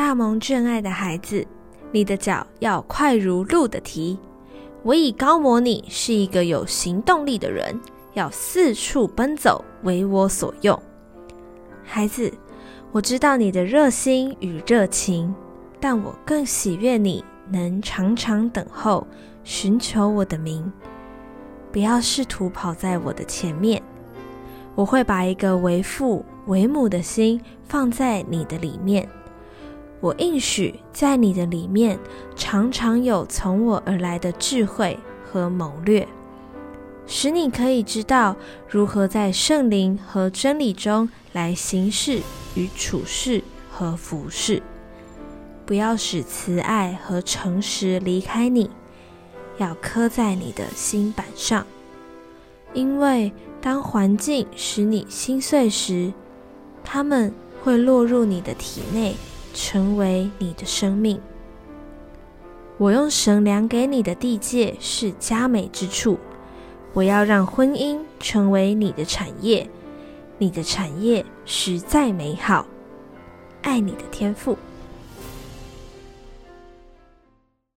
大蒙眷爱的孩子，你的脚要快如鹿的蹄。我已膏抹你是一个有行动力的人，要四处奔走，为我所用。孩子，我知道你的热心与热情，但我更喜悦你能常常等候，寻求我的名。不要试图跑在我的前面。我会把一个为父为母的心放在你的里面。我应许在你的里面常常有从我而来的智慧和谋略，使你可以知道如何在圣灵和真理中来行事与处事和服侍。不要使慈爱和诚实离开你，要刻在你的心板上，因为当环境使你心碎时，它们会落入你的体内。成为你的生命。我用神量给你的地界是佳美之处。我要让婚姻成为你的产业，你的产业实在美好。爱你的天赋。